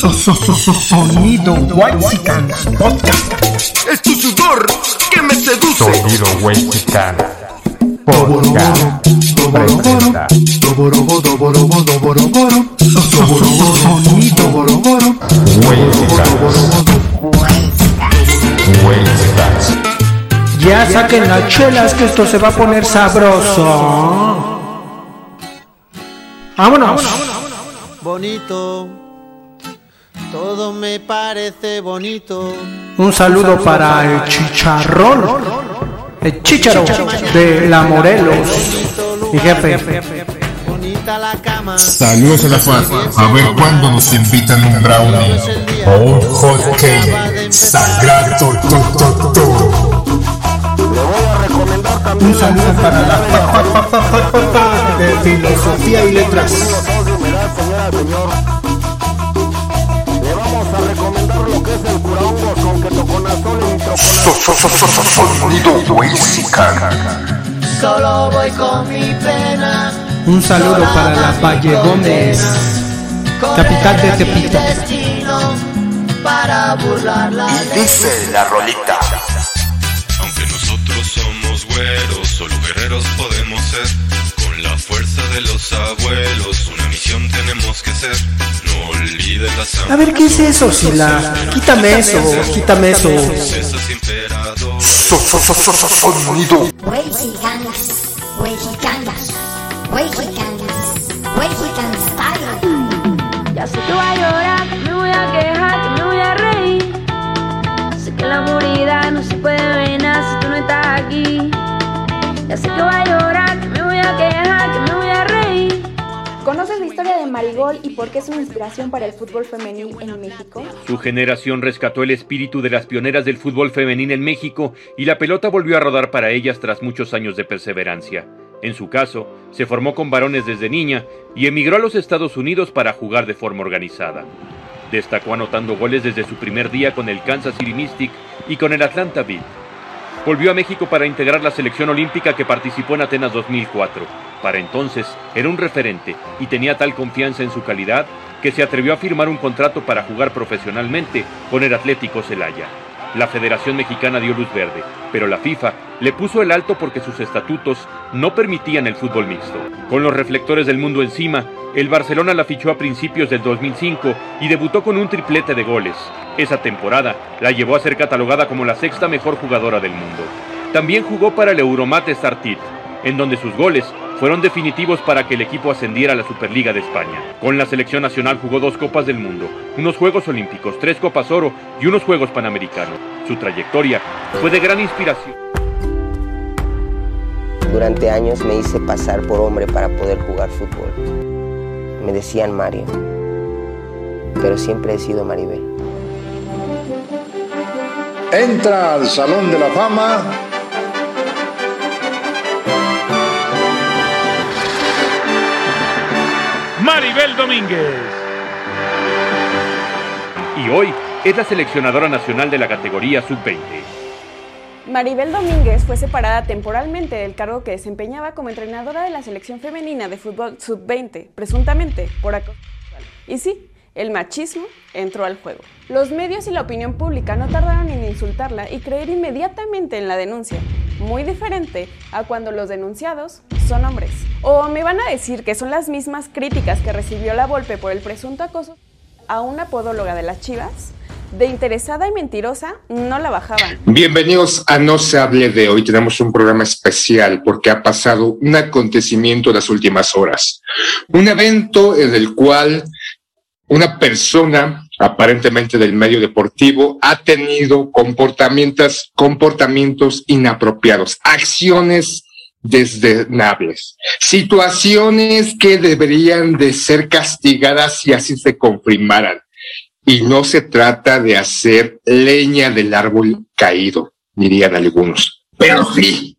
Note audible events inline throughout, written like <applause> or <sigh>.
Sonido Whitezican Podcast. Es tu sudor que me seduce. Sonido Whitezican Podcast presenta Sonido Whitezican Ya saquen las chelas que esto se va a poner sabroso. Vámonos. bonito. Todo me parece bonito. Un saludo para el chicharrón. El chicharo de la Morelos. Mi jefe. Bonita la cama. Saludos a la FAD. A ver cuándo nos invitan un brownie o un hot cake. Sagrado to, to, to. Un saludo para la fa- fa- fa- fa- fa- fa- fa- de filosofía y letras. Sonido. Solo voy con mi pena. Un saludo para la Valle Gómez. Capital de Tepito. Destino para burlar la Dice la rolita. Aunque nosotros somos güeros, solo guerreros podemos ser. Con la fuerza de los abuelos, una misión tenemos que ser. No. A ver, ¿qué es eso, Sila? Quítame eso, quítame eso. Princesas emperador. So- so- so- so- so- Sonido Mexicanas, Marigol y por qué es una inspiración para el fútbol femenil en México? Su generación rescató el espíritu de las pioneras del fútbol femenil en México y la pelota volvió a rodar para ellas tras muchos años de perseverancia. En su caso, se formó con varones desde niña y emigró a los Estados Unidos para jugar de forma organizada. Destacó anotando goles desde su primer día con el Kansas City Mystic y con el Atlanta Beat. Volvió a México para integrar la selección olímpica que participó en Atenas 2004. Para entonces era un referente y tenía tal confianza en su calidad que se atrevió a firmar un contrato para jugar profesionalmente con el Atlético Celaya. La Federación Mexicana dio luz verde, pero la FIFA le puso el alto porque sus estatutos no permitían el fútbol mixto. Con los reflectores del mundo encima, el Barcelona la fichó a principios del 2005 y debutó con un triplete de goles. Esa temporada la llevó a ser catalogada como la sexta mejor jugadora del mundo. También jugó para el Euromate Startit, en donde sus goles fueron definitivos para que el equipo ascendiera a la Superliga de España. Con la selección nacional jugó dos Copas del Mundo, unos Juegos Olímpicos, tres Copas Oro y unos Juegos Panamericanos. Su trayectoria fue de gran inspiración. Durante años me hice pasar por hombre para poder jugar fútbol. Me decían Mario, pero siempre he sido Maribel. Entra al Salón de la Fama Maribel Domínguez. Y hoy es la seleccionadora nacional de la categoría sub-20. Maribel Domínguez fue separada temporalmente del cargo que desempeñaba como entrenadora de la selección femenina de fútbol sub-20, presuntamente por acoso sexual. Y sí, el machismo entró al juego. Los medios y la opinión pública no tardaron en insultarla y creer inmediatamente en la denuncia, muy diferente a cuando los denunciados son hombres. O me van a decir que son las mismas críticas que recibió la Volpe por el presunto acoso a una podóloga de las Chivas. De interesada y mentirosa no la bajaban. Bienvenidos a No se hable de hoy. Tenemos un programa especial porque ha pasado un acontecimiento en las últimas horas. Un evento en el cual una persona, aparentemente del medio deportivo, ha tenido comportamientos, comportamientos inapropiados, acciones desdenables, situaciones que deberían de ser castigadas si así se confirmaran. Y no se trata de hacer leña del árbol caído, dirían algunos. Pero sí,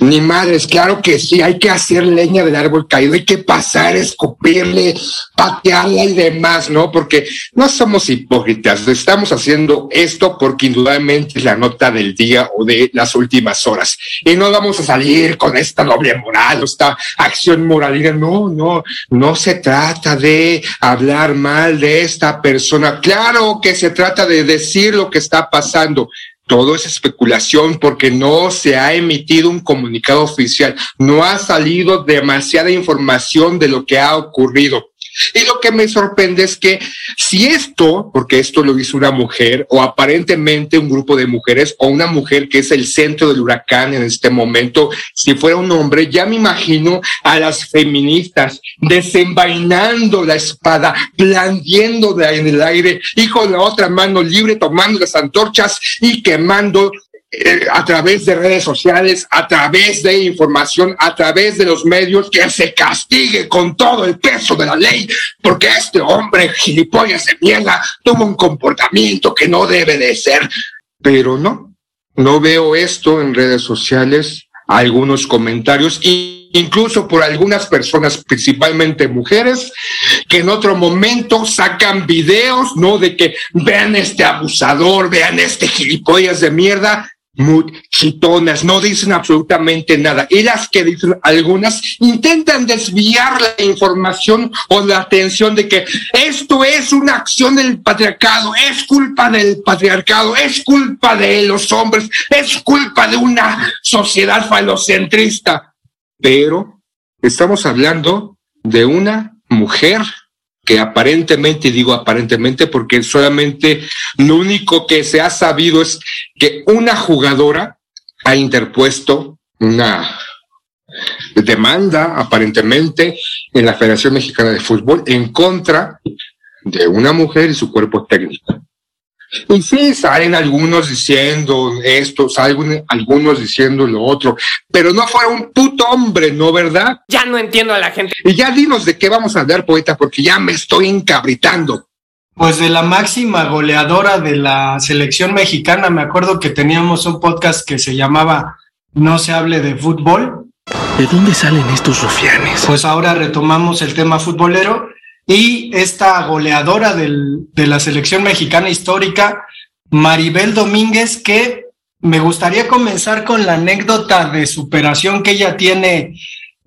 Ni madres, claro que sí, hay que hacer leña del árbol caído, hay que pasar, escupirle, patearla y demás, ¿no? Porque no somos hipócritas, estamos haciendo esto porque indudablemente es la nota del día o de las últimas horas. Y no vamos a salir con esta doble moral o esta acción moralina, no, no, no se trata de hablar mal de esta persona, claro que se trata de decir lo que está pasando, todo es especulación porque no se ha emitido un comunicado oficial, no ha salido demasiada información de lo que ha ocurrido. Y lo que me sorprende es que si esto, porque esto lo hizo una mujer o aparentemente un grupo de mujeres o una mujer que es el centro del huracán en este momento, si fuera un hombre, ya me imagino a las feministas desenvainando la espada, blandiéndola en el aire y con la otra mano libre tomando las antorchas y quemando eh, a través de redes sociales, a través de información, a través de los medios, que se castigue con todo el peso de la ley, porque este hombre gilipollas de mierda tuvo un comportamiento que no debe de ser. Pero no, no veo esto en redes sociales, algunos comentarios, incluso por algunas personas, principalmente mujeres, que en otro momento sacan videos, ¿no? De que vean este abusador, vean este gilipollas de mierda, muy chitonas, no dicen absolutamente nada. Y las que dicen algunas intentan desviar la información o la atención de que esto es una acción del patriarcado, es culpa del patriarcado, es culpa de los hombres, es culpa de una sociedad falocentrista. Pero estamos hablando de una mujer que aparentemente, digo aparentemente porque solamente lo único que se ha sabido es que una jugadora ha interpuesto una demanda aparentemente en la Federación Mexicana de Fútbol en contra de una mujer y su cuerpo técnico. Y sí, salen algunos diciendo esto, salen algunos diciendo lo otro, pero no fuera un puto hombre, ¿no, verdad? Ya no entiendo a la gente. Y ya dinos de qué vamos a hablar, poeta, porque ya me estoy encabritando. Pues de la máxima goleadora de la selección mexicana, me acuerdo que teníamos un podcast que se llamaba No se hable de fútbol. ¿De dónde salen estos rufianes? Pues ahora retomamos el tema futbolero y esta goleadora del, de la selección mexicana histórica, Maribel Domínguez, que me gustaría comenzar con la anécdota de superación que ella tiene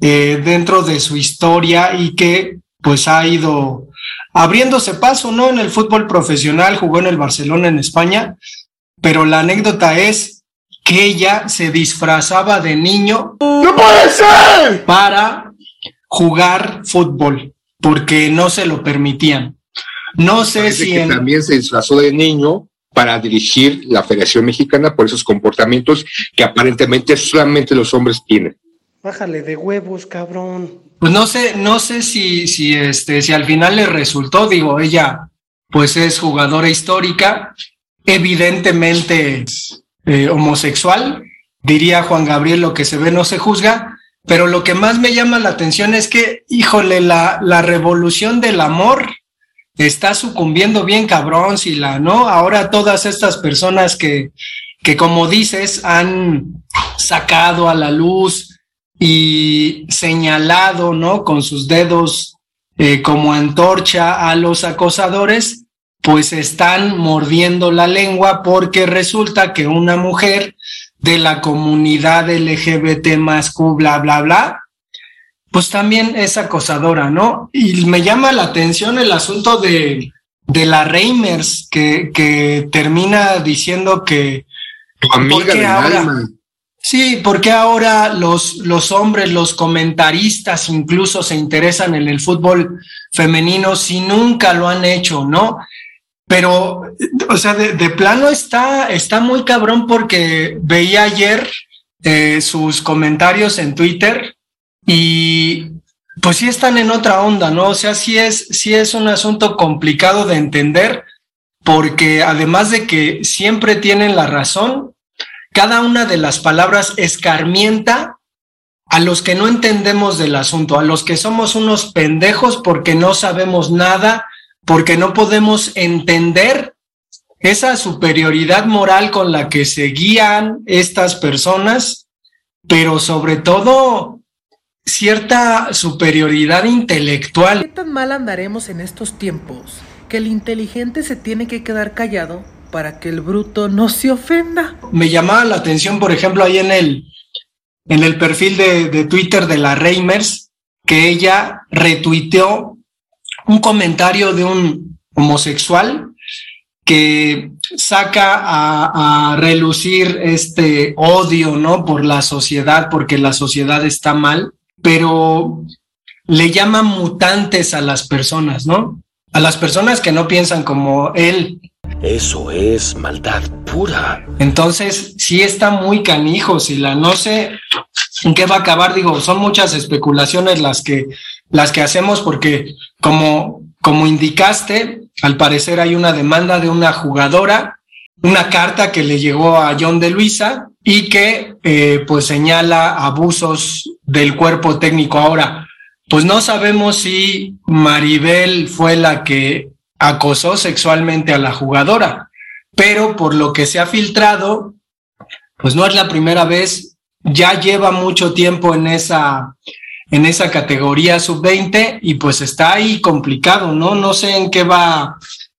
eh, dentro de su historia y que pues ha ido abriéndose paso, ¿no? En el fútbol profesional, jugó en el Barcelona en España, pero la anécdota es que ella se disfrazaba de niño. ¡No puede ser! Para jugar fútbol porque no se lo permitían. No sé si que también se disfrazó de niño para dirigir la Federación Mexicana por esos comportamientos que aparentemente solamente los hombres tienen. Bájale de huevos, cabrón. Pues no sé, no sé si, si este, si al final le resultó, digo, ella pues es jugadora histórica, evidentemente eh, homosexual, diría Juan Gabriel, lo que se ve no se juzga, pero lo que más me llama la atención es que, híjole, la, la revolución del amor está sucumbiendo bien cabrón, si la, ¿no? Ahora todas estas personas que, que como dices, han sacado a la luz y señalado, ¿no? Con sus dedos eh, como antorcha a los acosadores, pues están mordiendo la lengua porque resulta que una mujer de la comunidad LGBT más Q, bla, bla, bla, pues también es acosadora, ¿no? Y me llama la atención el asunto de, de la Reimers, que, que termina diciendo que... Tu amiga de ahora, Sí, porque ahora los, los hombres, los comentaristas incluso se interesan en el fútbol femenino si nunca lo han hecho, ¿no? Pero, o sea, de, plano está, está muy cabrón porque veía ayer eh, sus comentarios en Twitter y pues sí están en otra onda, ¿no? O sea, sí es, sí es un asunto complicado de entender porque además de que siempre tienen la razón, cada una de las palabras escarmienta a los que no entendemos del asunto, a los que somos unos pendejos porque no sabemos nada porque no podemos entender esa superioridad moral con la que se guían estas personas pero sobre todo cierta superioridad intelectual. ¿Qué tan mal andaremos en estos tiempos que el inteligente se tiene que quedar callado para que el bruto no se ofenda? Me llamaba la atención, por ejemplo, ahí en el, en el perfil de, de Twitter de la Reimers, que ella retuiteó un comentario de un homosexual que saca a, a, relucir este odio, ¿no? Por la sociedad, porque la sociedad está mal, pero le llama mutantes a las personas, ¿no? A las personas que no piensan como él. Eso es maldad pura. Entonces, sí está muy canijo, si la no sé en qué va a acabar, digo, son muchas especulaciones las que las que hacemos porque como como indicaste, al parecer hay una demanda de una jugadora, una carta que le llegó a John de Luisa y que eh, pues señala abusos del cuerpo técnico. Ahora, pues no sabemos si Maribel fue la que acosó sexualmente a la jugadora, pero por lo que se ha filtrado, pues no es la primera vez, ya lleva mucho tiempo en esa en esa categoría sub-20 y pues está ahí complicado, ¿no? No sé en qué va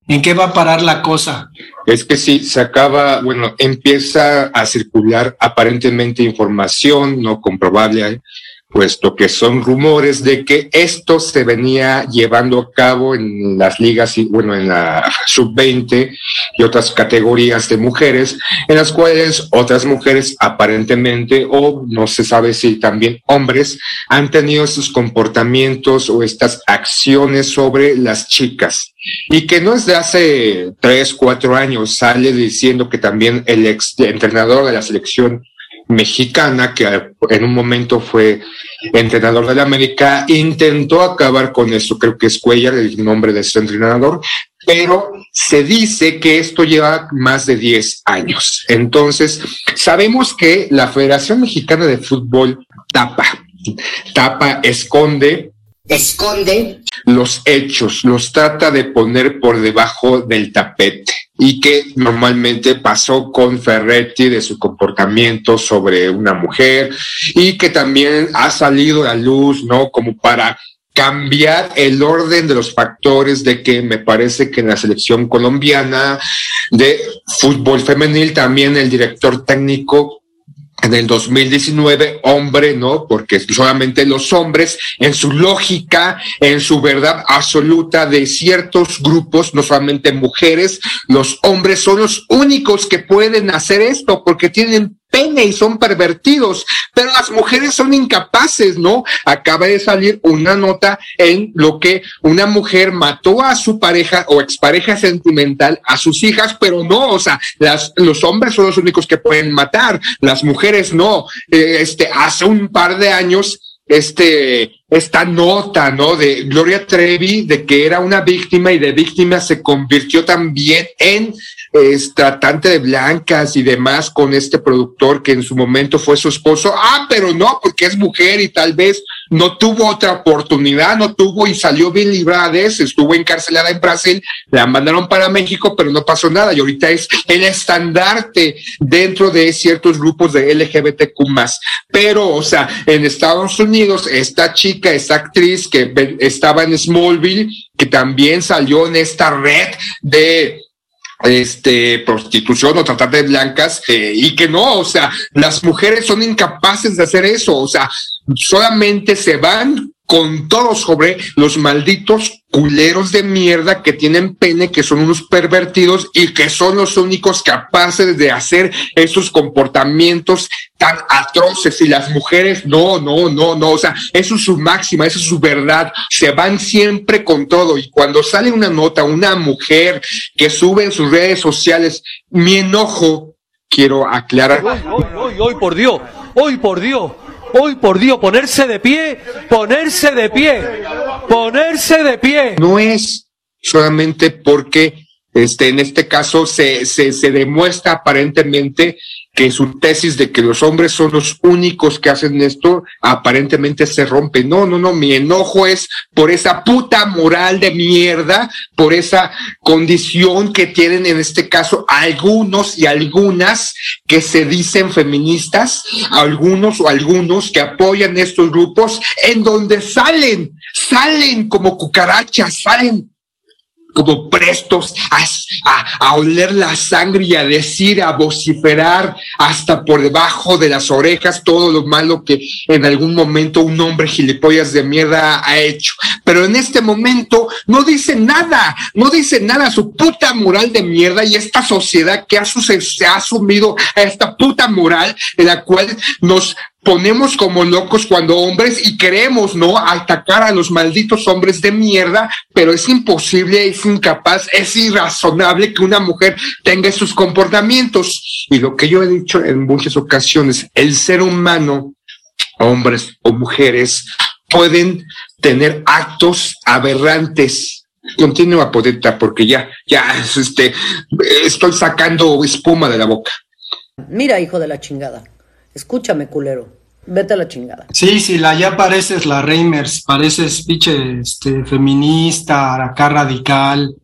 en qué va a parar la cosa. Es que sí, se acaba, bueno, empieza a circular aparentemente información no comprobable puesto que son rumores de que esto se venía llevando a cabo en las ligas, y bueno, en la sub-20 y otras categorías de mujeres, en las cuales otras mujeres aparentemente, o no se sabe si también hombres, han tenido estos comportamientos o estas acciones sobre las chicas. Y que no es de hace tres, cuatro años, sale diciendo que también el ex entrenador de la selección mexicana, que en un momento fue entrenador de la América, intentó acabar con eso, creo que es Cuellar el nombre de ese entrenador, pero se dice que esto lleva más de 10 años. Entonces, sabemos que la Federación Mexicana de Fútbol tapa, tapa, esconde esconde los hechos, los trata de poner por debajo del tapete y que normalmente pasó con Ferretti de su comportamiento sobre una mujer y que también ha salido a la luz, ¿no? Como para cambiar el orden de los factores de que me parece que en la selección colombiana de fútbol femenil también el director técnico en el 2019, hombre, ¿no? Porque solamente los hombres, en su lógica, en su verdad absoluta de ciertos grupos, no solamente mujeres, los hombres son los únicos que pueden hacer esto porque tienen y son pervertidos, pero las mujeres son incapaces, ¿no? Acaba de salir una nota en lo que una mujer mató a su pareja o expareja sentimental a sus hijas, pero no, o sea, las, los hombres son los únicos que pueden matar, las mujeres no. Eh, este, hace un par de años este, esta nota, ¿no? De Gloria Trevi, de que era una víctima y de víctima se convirtió también en es tratante de blancas y demás con este productor que en su momento fue su esposo. Ah, pero no, porque es mujer y tal vez no tuvo otra oportunidad, no tuvo y salió bien librada de. Estuvo encarcelada en Brasil, la mandaron para México, pero no pasó nada. Y ahorita es el estandarte dentro de ciertos grupos de LGBTQ. Pero, o sea, en Estados Unidos, esta chica, esta actriz que estaba en Smallville, que también salió en esta red de este prostitución o tratar de blancas eh, y que no, o sea, las mujeres son incapaces de hacer eso, o sea, solamente se van con todo sobre los malditos culeros de mierda que tienen pene, que son unos pervertidos y que son los únicos capaces de hacer esos comportamientos tan atroces. Y las mujeres, no, no, no, no, o sea, eso es su máxima, eso es su verdad. Se van siempre con todo. Y cuando sale una nota, una mujer que sube en sus redes sociales, mi enojo, quiero aclarar. Hoy, hoy, hoy, hoy por Dios, hoy por Dios Hoy, por Dios, ponerse de pie, ponerse de pie, ponerse de pie. No es solamente porque este, en este caso se, se, se demuestra aparentemente que su tesis de que los hombres son los únicos que hacen esto aparentemente se rompe. No, no, no, mi enojo es por esa puta moral de mierda, por esa condición que tienen en este caso algunos y algunas que se dicen feministas, algunos o algunos que apoyan estos grupos en donde salen, salen como cucarachas, salen como prestos a, a, oler la sangre y a decir, a vociferar hasta por debajo de las orejas todo lo malo que en algún momento un hombre gilipollas de mierda ha hecho. Pero en este momento no dice nada, no dice nada, su puta moral de mierda y esta sociedad que ha, se ha asumido a esta puta moral en la cual nos ponemos como locos cuando hombres y queremos, ¿no? Atacar a los malditos hombres de mierda, pero es imposible, es incapaz, es irrazonable que una mujer tenga esos comportamientos. Y lo que yo he dicho en muchas ocasiones, el ser humano, hombres o mujeres, pueden tener actos aberrantes. Continúa, Podeta, porque ya, ya, <laughs> este, estoy sacando espuma de la boca. Mira, hijo de la chingada. Escúchame, culero. Vete a la chingada. Sí, sí, la, ya pareces la Reimers, pareces pinche este, feminista, acá radical,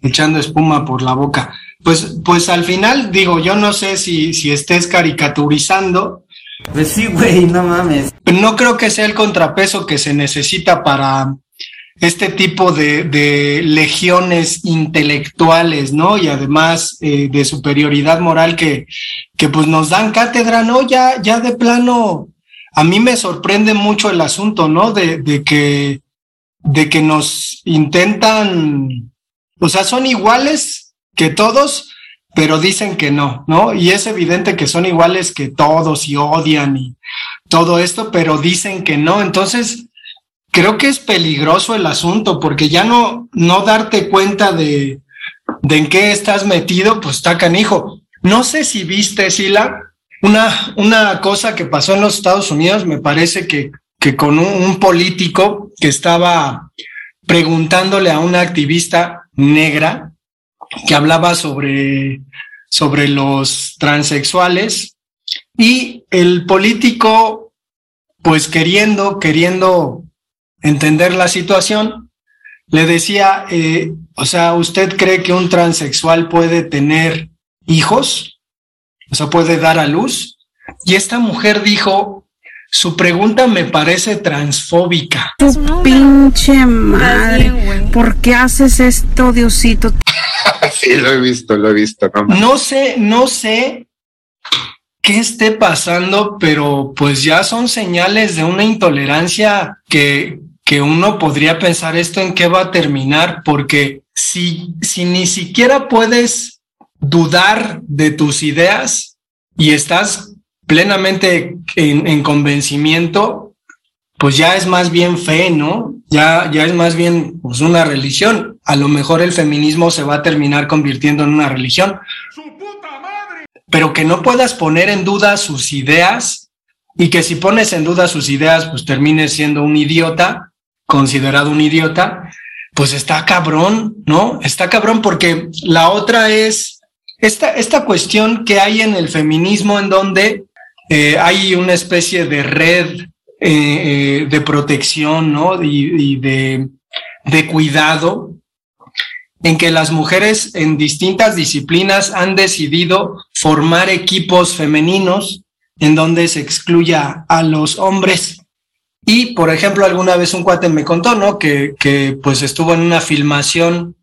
echando espuma por la boca. Pues, pues al final, digo, yo no sé si, si estés caricaturizando. Pues sí, güey, no mames. No creo que sea el contrapeso que se necesita para este tipo de, de legiones intelectuales, ¿no? Y además eh, de superioridad moral que, que pues nos dan cátedra, ¿no? Ya, ya de plano a mí me sorprende mucho el asunto, ¿no? De, que, de que nos intentan, o sea, son iguales que todos, pero dicen que no, ¿no? Y es evidente que son iguales que todos y odian y todo esto, pero dicen que no. Entonces, creo que es peligroso el asunto porque ya no, no darte cuenta de, de en qué estás metido, pues está canijo. No sé si viste, Sila, una, una cosa que pasó en los Estados Unidos, me parece que, que con un, político que estaba preguntándole a una activista negra que hablaba sobre, sobre los transexuales y el político, pues queriendo, queriendo entender la situación, le decía, eh, o sea, ¿usted cree que un transexual puede tener hijos? O sea, puede dar a luz. Y esta mujer dijo, su pregunta me parece transfóbica. Tu pinche madre, ¿por qué haces esto, Diosito? <laughs> sí, lo he visto, lo he visto. No, no sé, no sé qué esté pasando, pero pues ya son señales de una intolerancia que, que uno podría pensar esto en qué va a terminar, porque si, si ni siquiera puedes dudar de tus ideas y estás plenamente en, convencimiento, pues ya es más bien fe, ¿no? Ya, ya es más bien pues, una religión. A lo mejor el feminismo se va a terminar convirtiendo en una religión. Pero que no puedas poner en duda sus ideas y que si pones en duda sus ideas, pues termines siendo un idiota, considerado un idiota, pues está cabrón, ¿no? Está cabrón porque la otra es esta, esta cuestión que hay en el feminismo en donde eh, hay una especie de red eh, eh, de protección ¿no? y, de, de cuidado en que las mujeres en distintas disciplinas han decidido formar equipos femeninos en donde se excluya a los hombres. Y, por ejemplo, alguna vez un cuate me contó, ¿no? Que, que pues estuvo en una filmación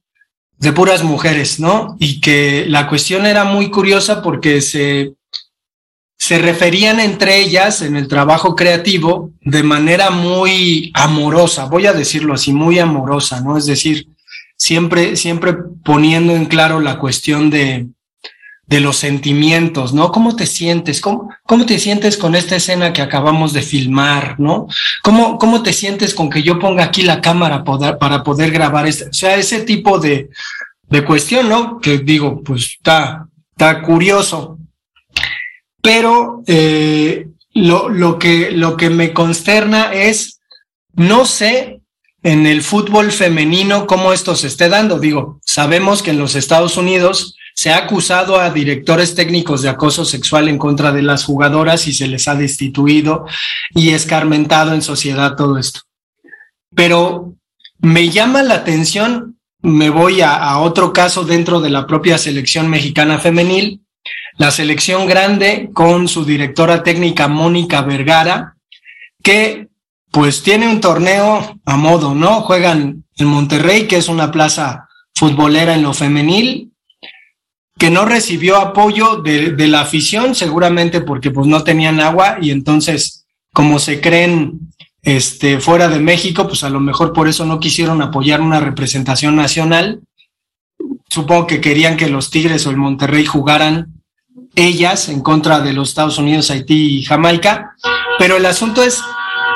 de puras mujeres, ¿no? Y que la cuestión era muy curiosa porque se, se referían entre ellas en el trabajo creativo de manera muy amorosa, voy a decirlo así, muy amorosa, ¿no? Es decir, siempre, siempre poniendo en claro la cuestión de, de los sentimientos, ¿no? ¿Cómo te sientes? ¿Cómo, ¿Cómo te sientes con esta escena que acabamos de filmar, ¿no? ¿Cómo, cómo te sientes con que yo ponga aquí la cámara para poder grabar esto? O sea, ese tipo de, de cuestión, ¿no? Que digo, pues está, está curioso. Pero eh, lo, lo, que, lo que me consterna es, no sé en el fútbol femenino cómo esto se esté dando. Digo, sabemos que en los Estados Unidos Se ha acusado a directores técnicos de acoso sexual en contra de las jugadoras y se les ha destituido y escarmentado en sociedad todo esto. Pero me llama la atención, me voy a, a otro caso dentro de la propia selección mexicana femenil, la selección grande con su directora técnica Mónica Vergara, que pues tiene un torneo a modo, ¿no? Juegan en Monterrey, que es una plaza futbolera en lo femenil, que no recibió apoyo de, de, la afición, seguramente porque pues no tenían agua y entonces como se creen este, fuera de México, pues a lo mejor por eso no quisieron apoyar una representación nacional. Supongo que querían que los Tigres o el Monterrey jugaran ellas en contra de los Estados Unidos, Haití y Jamaica, pero el asunto es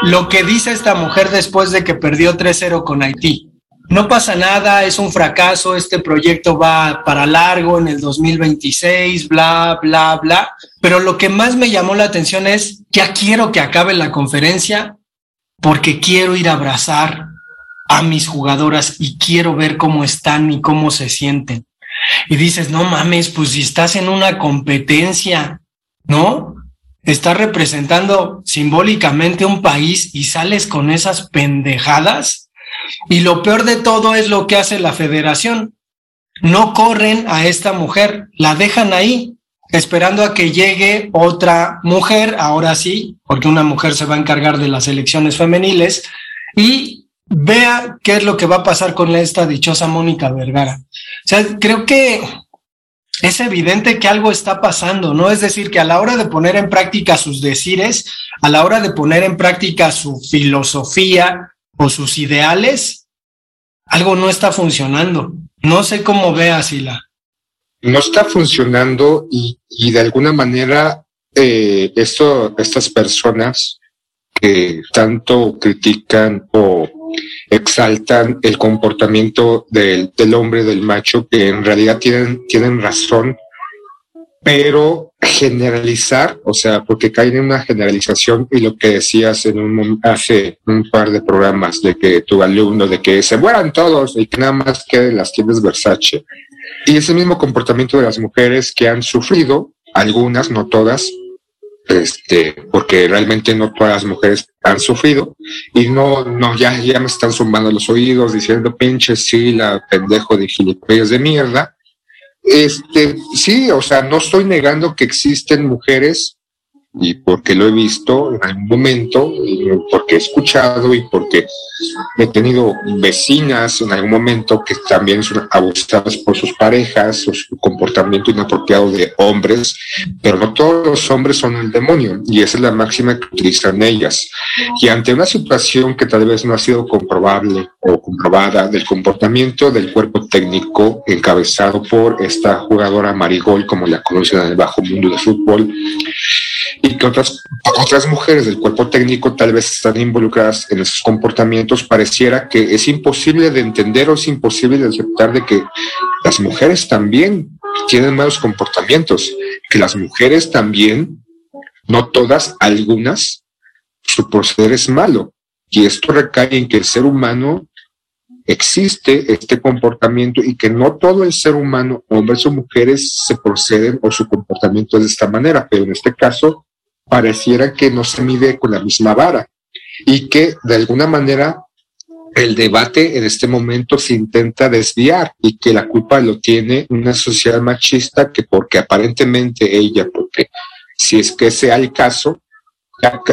lo que dice esta mujer después de que perdió 3-0 con Haití no pasa nada, es un fracaso, este proyecto va para largo en el 2026, bla, bla, bla. Pero lo que más me llamó la atención es, ya quiero que acabe la conferencia porque quiero ir a abrazar a mis jugadoras y quiero ver cómo están y cómo se sienten. Y dices, no mames, pues si estás en una competencia, ¿no? Estás representando simbólicamente un país y sales con esas pendejadas y lo peor de todo es lo que hace la federación. No corren a esta mujer, la dejan ahí, esperando a que llegue otra mujer, ahora sí, porque una mujer se va a encargar de las elecciones femeniles, y vea qué es lo que va a pasar con esta dichosa Mónica Vergara. O sea, creo que es evidente que algo está pasando, ¿no? Es decir, que a la hora de poner en práctica sus decires, a la hora de poner en práctica su filosofía, o sus ideales, algo no está funcionando. No sé cómo ve Sila. No está funcionando y, y de alguna manera eh, esto, estas personas que tanto critican o exaltan el comportamiento del, del hombre, del macho, que en realidad tienen, tienen razón pero generalizar, o sea, porque cae en una generalización y lo que decías en un, hace un par de programas de que tu alumno, de que se mueran todos y que nada más queden las tiendas Versace. Y ese mismo comportamiento de las mujeres que han sufrido, algunas, no todas, este, porque realmente no todas las mujeres han sufrido y no, no, ya, ya me están zumbando los oídos diciendo pinche sí, la pendejo de gilipollas de mierda este, sí, o sea, no estoy negando que existen mujeres y porque lo he visto en algún momento, porque he escuchado y porque he tenido vecinas en algún momento que también son abusadas por sus parejas o su comportamiento inapropiado de hombres, pero no todos los hombres son el demonio y esa es la máxima que utilizan ellas. Y ante una situación que tal vez no ha sido comprobable o comprobada del comportamiento del cuerpo técnico encabezado por esta jugadora Marigol, como la conocen en el bajo mundo del fútbol, y que otras, otras mujeres del cuerpo técnico tal vez están involucradas en esos comportamientos, pareciera que es imposible de entender o es imposible de aceptar de que las mujeres también tienen malos comportamientos, que las mujeres también, no todas, algunas, su proceder es malo. Y esto recae en que el ser humano existe este comportamiento y que no todo el ser humano, hombres o mujeres, se proceden o su comportamiento es de esta manera, pero en este caso pareciera que no se mide con la misma vara y que de alguna manera el debate en este momento se intenta desviar y que la culpa lo tiene una sociedad machista que porque aparentemente ella, porque si es que sea el caso,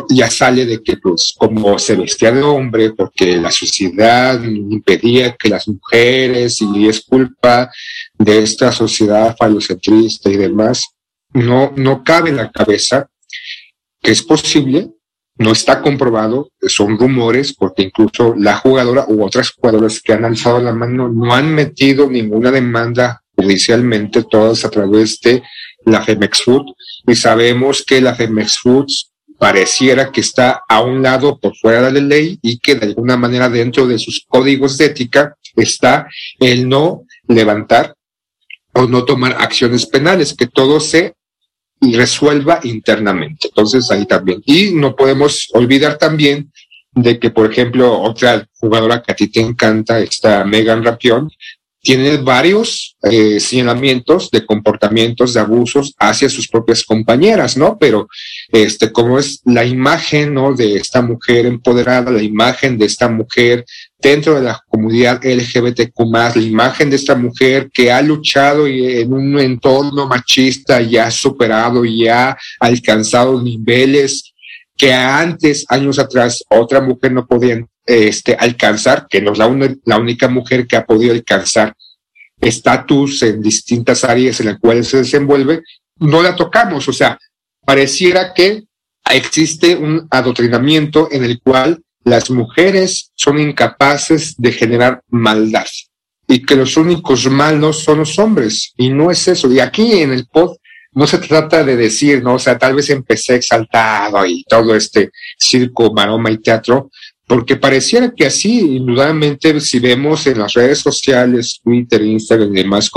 ya, sale de que pues como se vestía de hombre porque la sociedad impedía que las mujeres y es culpa de esta sociedad falocentrista y demás, no, no cabe en la cabeza que es posible, no está comprobado, son rumores, porque incluso la jugadora u otras jugadoras que han alzado la mano no han metido ninguna demanda judicialmente, todas a través de la Femex Food, y sabemos que la Femex Foods pareciera que está a un lado por fuera de la ley y que de alguna manera dentro de sus códigos de ética está el no levantar o no tomar acciones penales, que todo se resuelva internamente. Entonces ahí también. Y no podemos olvidar también de que, por ejemplo, otra jugadora que a ti te encanta, esta Megan Rapión, tiene varios eh, señalamientos de comportamientos, de abusos hacia sus propias compañeras, ¿no? Pero, este, como es la imagen, ¿no? De esta mujer empoderada, la imagen de esta mujer dentro de la comunidad LGBTQ la imagen de esta mujer que ha luchado en un entorno machista y ha superado y ha alcanzado niveles que antes, años atrás, otra mujer no podía este, alcanzar, que no es la, la única mujer que ha podido alcanzar estatus en distintas áreas en las cuales se desenvuelve, no la tocamos. O sea, pareciera que existe un adoctrinamiento en el cual las mujeres son incapaces de generar maldad y que los únicos malos son los hombres. Y no es eso. Y aquí en el pod no se trata de decir, ¿no? O sea, tal vez empecé exaltado y todo este circo, maroma y teatro, porque pareciera que así, indudablemente, si vemos en las redes sociales, Twitter, Instagram y demás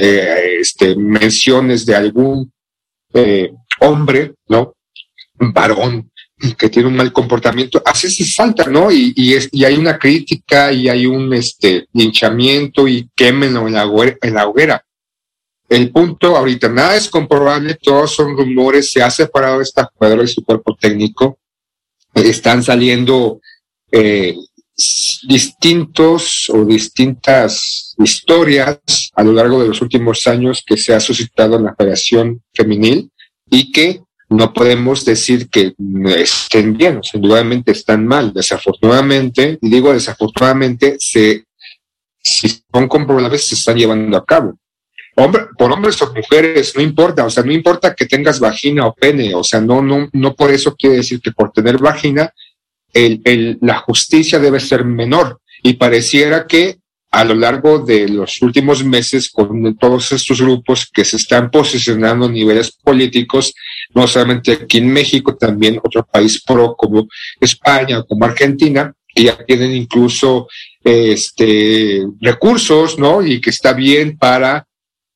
eh, este, menciones de algún eh, hombre, ¿no? Varón que tiene un mal comportamiento, así se salta, ¿no? Y, y, es, y hay una crítica y hay un este, linchamiento y quémenlo en la, en la hoguera. El punto ahorita, nada es comprobable, todos son rumores, se ha separado esta jugadora de su cuerpo técnico, están saliendo eh, distintos o distintas historias a lo largo de los últimos años que se ha suscitado en la Federación Femenil y que no podemos decir que estén bien, o sea, están mal. Desafortunadamente, y digo desafortunadamente, se, si son comprobables, se están llevando a cabo. Hombre, por hombres o mujeres, no importa, o sea, no importa que tengas vagina o pene, o sea, no, no, no por eso quiere decir que por tener vagina el, la justicia debe ser menor. Y pareciera que a lo largo de los últimos meses, con todos estos grupos que se están posicionando a niveles políticos, no solamente aquí en México, también otro país pro como España o como Argentina, que ya tienen incluso este recursos, ¿no? Y que está bien para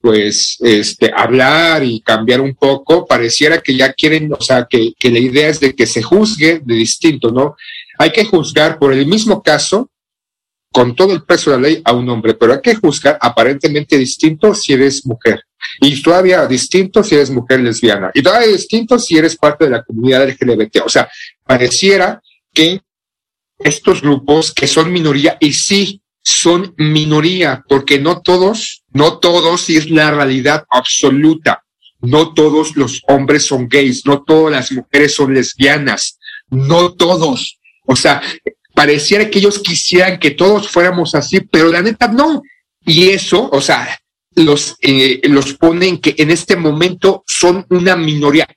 pues este hablar y cambiar un poco, pareciera que ya quieren, o sea, que, que la idea es de que se juzgue de distinto, ¿no? Hay que juzgar por el mismo caso, con todo el peso de la ley, a un hombre, pero hay que juzgar aparentemente distinto si eres mujer. Y todavía distinto si eres mujer lesbiana. Y todavía distinto si eres parte de la comunidad LGBT. O sea, pareciera que estos grupos que son minoría, y sí, son minoría, porque no todos, no todos, y es la realidad absoluta, no todos los hombres son gays, no todas las mujeres son lesbianas, no todos. O sea, pareciera que ellos quisieran que todos fuéramos así, pero la neta no. Y eso, o sea, los, eh, los ponen que en este momento son una minoría.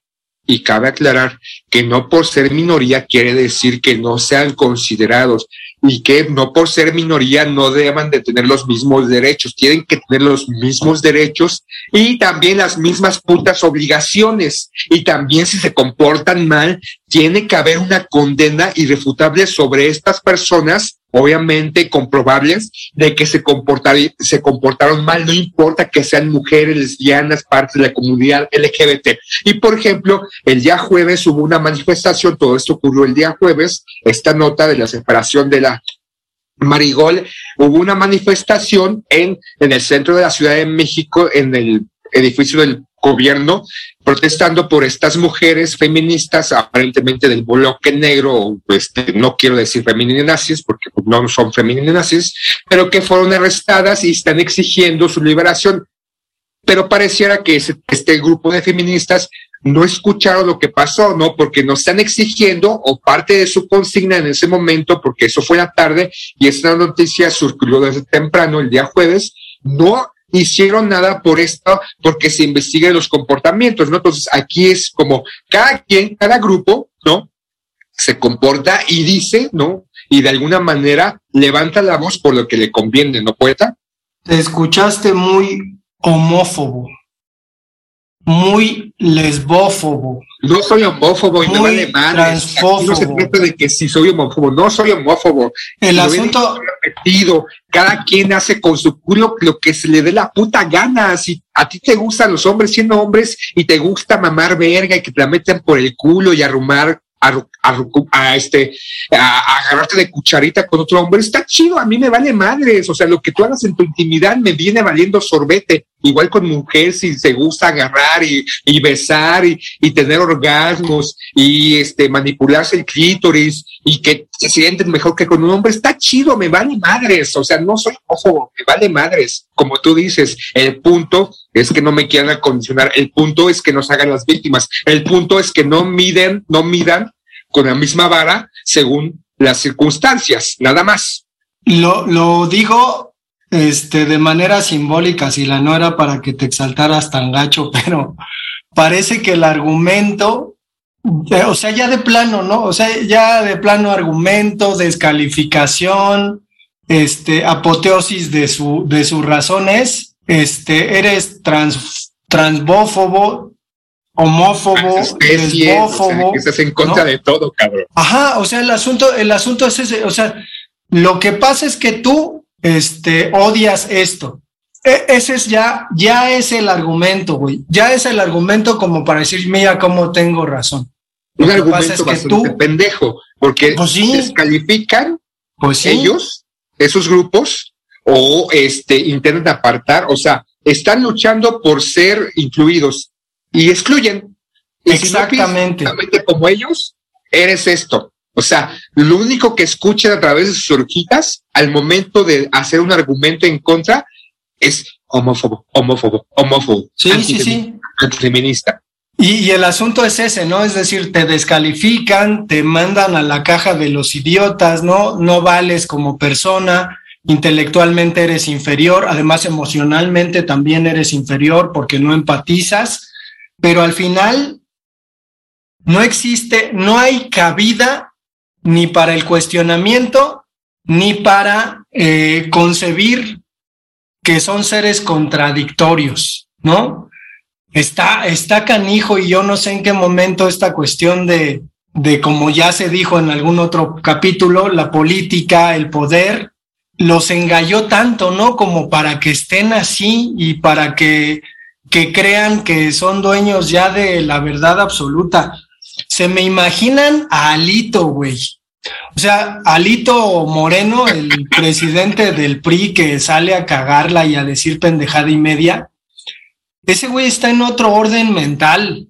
Y cabe aclarar que no por ser minoría quiere decir que no sean considerados y que no por ser minoría no deban de tener los mismos derechos, tienen que tener los mismos derechos y también las mismas putas obligaciones. Y también si se comportan mal, tiene que haber una condena irrefutable sobre estas personas obviamente comprobables de que se comportaron, se comportaron mal, no importa que sean mujeres, lesbianas, parte de la comunidad LGBT. Y por ejemplo, el día jueves hubo una manifestación, todo esto ocurrió el día jueves, esta nota de la separación de la Marigol, hubo una manifestación en, en el centro de la Ciudad de México, en el edificio del gobierno protestando por estas mujeres feministas, aparentemente del bloque negro, este, no quiero decir nazis porque no son nazis, pero que fueron arrestadas y están exigiendo su liberación. Pero pareciera que este grupo de feministas no escucharon lo que pasó, ¿no? Porque nos están exigiendo, o parte de su consigna en ese momento, porque eso fue la tarde, y esta noticia surgió desde temprano, el día jueves, no hicieron nada por esto, porque se investiguen los comportamientos, ¿no? Entonces aquí es como cada quien, cada grupo, ¿no? Se comporta y dice, ¿no? Y de alguna manera levanta la voz por lo que le conviene, ¿no, poeta? Te escuchaste muy homófobo muy lesbófobo. No soy homófobo y no vale Transfófobo. No se trata de que si soy homófobo, no soy homófobo. El asunto. Repetido. Cada quien hace con su culo lo que se le dé la puta gana. Si a ti te gustan los hombres siendo hombres y te gusta mamar verga y que te la metan por el culo y arrumar a, a- a este, a, a agarrarte de cucharita con otro hombre, está chido, a mí me vale madres, o sea, lo que tú hagas en tu intimidad me viene valiendo sorbete, igual con mujer si se gusta agarrar y, y besar y, y tener orgasmos y este manipularse el clítoris y que se sienten mejor que con un hombre, está chido, me vale madres, o sea, no soy ojo, me vale madres, como tú dices, el punto es que no me quieran acondicionar, el punto es que nos hagan las víctimas, el punto es que no miden, no midan con la misma vara según las circunstancias, nada más. Lo, lo digo este, de manera simbólica, si la no era para que te exaltaras tan gacho, <laughs> pero parece que el argumento, eh, o sea, ya de plano, ¿no? O sea, ya de plano argumento, descalificación, este, apoteosis de su, de sus razones, este, eres trans, transbófobo, homófobo, Especie, o sea, lesbófobo, que estás en contra ¿no? de todo, cabrón. Ajá, o sea, el asunto, el asunto es ese, o sea, lo que pasa es que tú, este, odias esto. E- ese es ya, ya es el argumento, güey. Ya es el argumento como para decir, mira cómo tengo razón. Un argumento es que bastante tú, pendejo, porque descalifican Pues sí. ellos, esos grupos, o este intentan apartar, o sea, están luchando por ser incluidos y excluyen. Y si no exactamente como ellos, eres esto. O sea, lo único que escuchan a través de sus orejitas al momento de hacer un argumento en contra es homófobo, homófobo, homófobo. Sí, sí, sí. Antifeminista. Y, y el asunto es ese, ¿no? Es decir, te descalifican, te mandan a la caja de los idiotas, ¿no? No vales como persona, intelectualmente eres inferior, además emocionalmente también eres inferior porque no empatizas, pero al final no existe, no hay cabida ni para el cuestionamiento, ni para eh, concebir que son seres contradictorios, ¿no? Está, está canijo y yo no sé en qué momento esta cuestión de, de, como ya se dijo en algún otro capítulo, la política, el poder, los engalló tanto, ¿no? Como para que estén así y para que, que crean que son dueños ya de la verdad absoluta. Se me imaginan a Alito, güey. O sea, Alito Moreno, el <laughs> presidente del PRI que sale a cagarla y a decir pendejada y media, ese güey está en otro orden mental,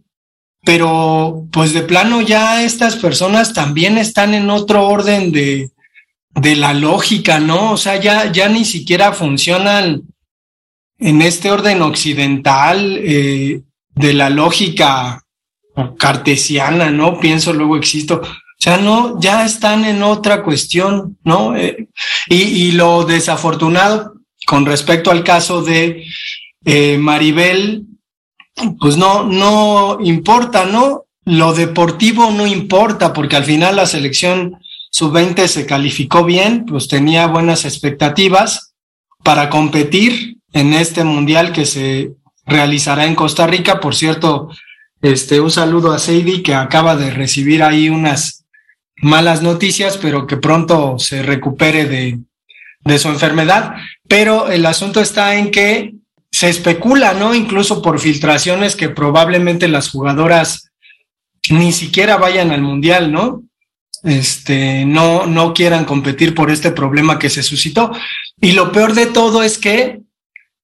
pero pues de plano ya estas personas también están en otro orden de, de la lógica, ¿no? O sea, ya, ya ni siquiera funcionan en este orden occidental eh, de la lógica cartesiana, ¿no? Pienso, luego existo. O sea, no, ya están en otra cuestión, ¿no? Eh, y, lo desafortunado con respecto al caso de eh, Maribel, pues no, no importa, ¿no? Lo deportivo no importa, porque al final la selección sub-20 se calificó bien, pues tenía buenas expectativas para competir en este mundial que se realizará en Costa Rica. Por cierto, este, un saludo a Seidi que acaba de recibir ahí unas malas noticias, pero que pronto se recupere de, de su enfermedad. Pero el asunto está en que se especula, ¿no? Incluso por filtraciones que probablemente las jugadoras ni siquiera vayan al mundial, ¿no? Este, no, no quieran competir por este problema que se suscitó. Y lo peor de todo es que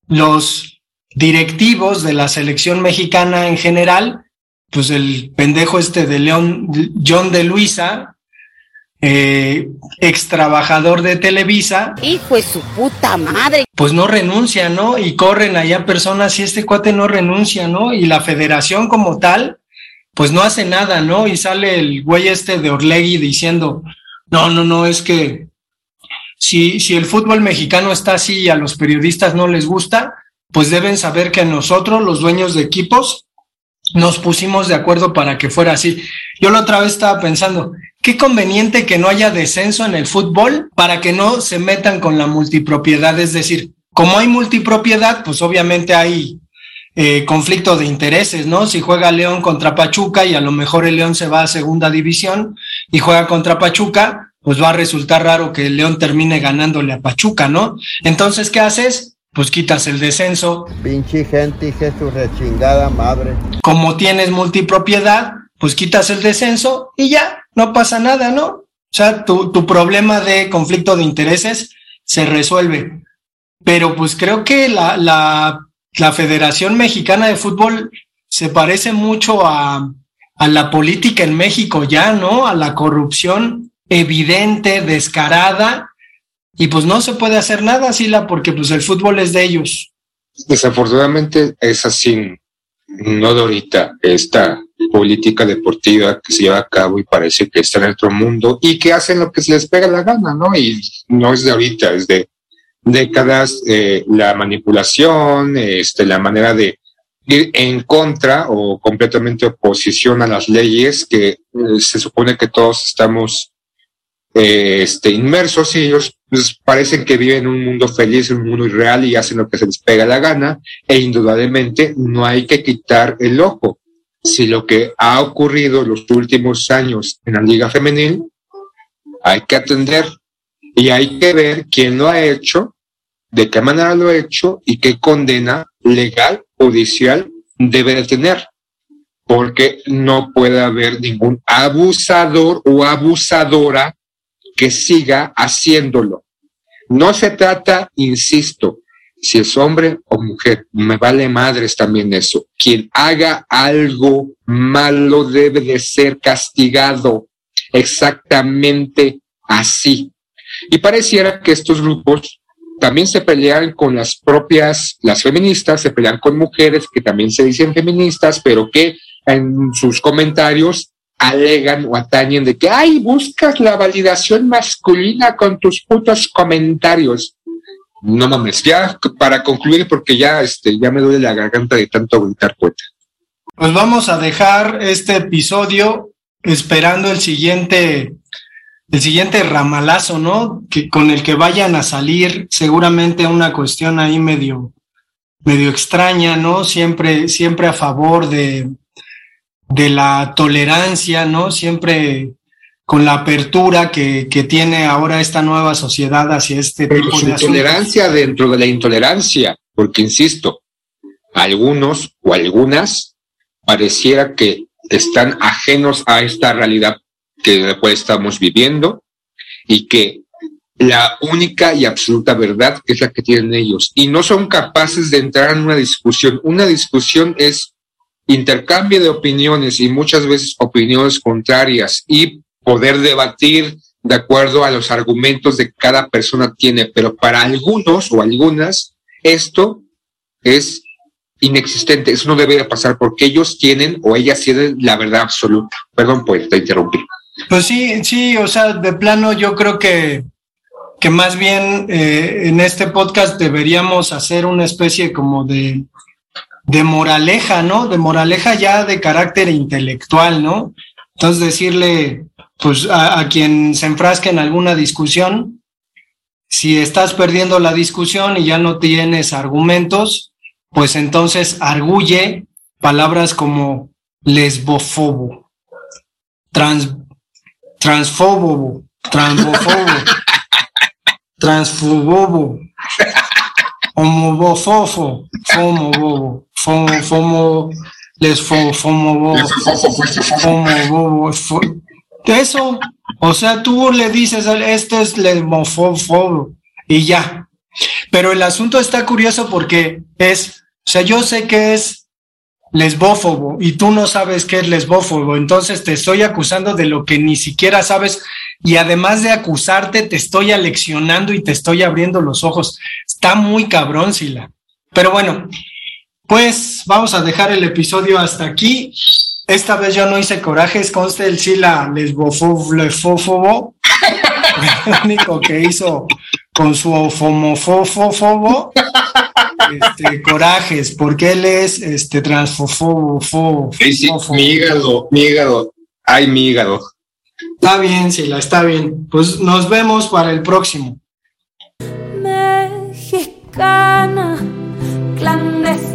los directivos de la selección mexicana en general, pues el pendejo este de León, John de Luisa, eh, ex trabajador de Televisa, Hijo de su puta madre. pues no renuncia, ¿no? Y corren allá personas y este cuate no renuncia, ¿no? Y la federación como tal, pues no hace nada, ¿no? Y sale el güey este de Orlegui diciendo, no, no, no, es que si, si el fútbol mexicano está así y a los periodistas no les gusta, pues deben saber que nosotros, los dueños de equipos, nos pusimos de acuerdo para que fuera así. Yo la otra vez estaba pensando, qué conveniente que no haya descenso en el fútbol para que no se metan con la multipropiedad. Es decir, como hay multipropiedad, pues obviamente hay eh, conflicto de intereses, ¿no? Si juega León contra Pachuca y a lo mejor el León se va a segunda división y juega contra Pachuca, pues va a resultar raro que el León termine ganándole a Pachuca, ¿no? Entonces, ¿qué haces? Pues quitas el descenso. Pinche gente, hija su rechingada madre. Como tienes multipropiedad, pues quitas el descenso y ya, no pasa nada, ¿no? O sea, tu, tu problema de conflicto de intereses se resuelve. Pero pues creo que la, la, la Federación Mexicana de Fútbol se parece mucho a, a la política en México ya, ¿no? A la corrupción evidente, descarada, y pues no se puede hacer nada, Sila, porque pues el fútbol es de ellos. Desafortunadamente es así, no de ahorita, esta política deportiva que se lleva a cabo y parece que está en otro mundo y que hacen lo que se les pega la gana, ¿no? Y no es de ahorita, es de décadas eh, la manipulación, este, la manera de ir en contra o completamente oposición a las leyes que eh, se supone que todos estamos eh, este, inmersos y ellos pues, parecen que viven en un mundo feliz, un mundo irreal y hacen lo que se les pega la gana e indudablemente no hay que quitar el ojo. Si lo que ha ocurrido los últimos años en la liga femenil, hay que atender y hay que ver quién lo ha hecho, de qué manera lo ha hecho y qué condena legal, judicial debe de tener. Porque no puede haber ningún abusador o abusadora que siga haciéndolo. No se trata, insisto, si es hombre o mujer, me vale madres también eso. Quien haga algo malo debe de ser castigado exactamente así. Y pareciera que estos grupos también se pelean con las propias, las feministas, se pelean con mujeres que también se dicen feministas, pero que en sus comentarios alegan o atañen de que, ay, buscas la validación masculina con tus putos comentarios. No mames, ya para concluir, porque ya, este, ya me duele la garganta de tanto gritar poeta. Pues vamos a dejar este episodio esperando el siguiente, el siguiente ramalazo, ¿no? Que con el que vayan a salir, seguramente una cuestión ahí medio, medio extraña, ¿no? Siempre, siempre a favor de, de la tolerancia, ¿no? Siempre con la apertura que, que tiene ahora esta nueva sociedad hacia este Pero tipo de tolerancia dentro de la intolerancia, porque insisto, algunos o algunas pareciera que están ajenos a esta realidad que después estamos viviendo y que la única y absoluta verdad es la que tienen ellos y no son capaces de entrar en una discusión. Una discusión es intercambio de opiniones y muchas veces opiniones contrarias y poder debatir de acuerdo a los argumentos de cada persona tiene, pero para algunos o algunas esto es inexistente, eso no debe pasar porque ellos tienen o ellas tienen la verdad absoluta. Perdón, pues te interrumpí. Pues sí, sí, o sea, de plano yo creo que, que más bien eh, en este podcast deberíamos hacer una especie como de, de moraleja, ¿no? De moraleja ya de carácter intelectual, ¿no? Entonces decirle, pues a, quien se enfrasque en alguna discusión, si estás perdiendo la discusión y ya no tienes argumentos, pues entonces arguye palabras como lesbofobo, trans, transfobo, transfobo, transfobobo, homobofofo, fomobobo, fomo, fomo, lesfo, fomobobo, fomobobo, fo- eso, o sea, tú le dices, esto es lesbofobo y ya. Pero el asunto está curioso porque es, o sea, yo sé que es lesbófobo y tú no sabes qué es lesbófobo, entonces te estoy acusando de lo que ni siquiera sabes y además de acusarte te estoy aleccionando y te estoy abriendo los ojos. Está muy cabrón, Sila. Pero bueno, pues vamos a dejar el episodio hasta aquí. Esta vez yo no hice corajes, conste <laughs> el Sila lesbofófobo, lesfófobo. Lo único que hizo con su homofófobo este, corajes, porque él es este transfofobo. fo- Sí, sí, mi hígado, mi hígado, ay, mi hígado. Está bien, Sila, está bien. Pues nos vemos para el próximo. mexicana, clandestina,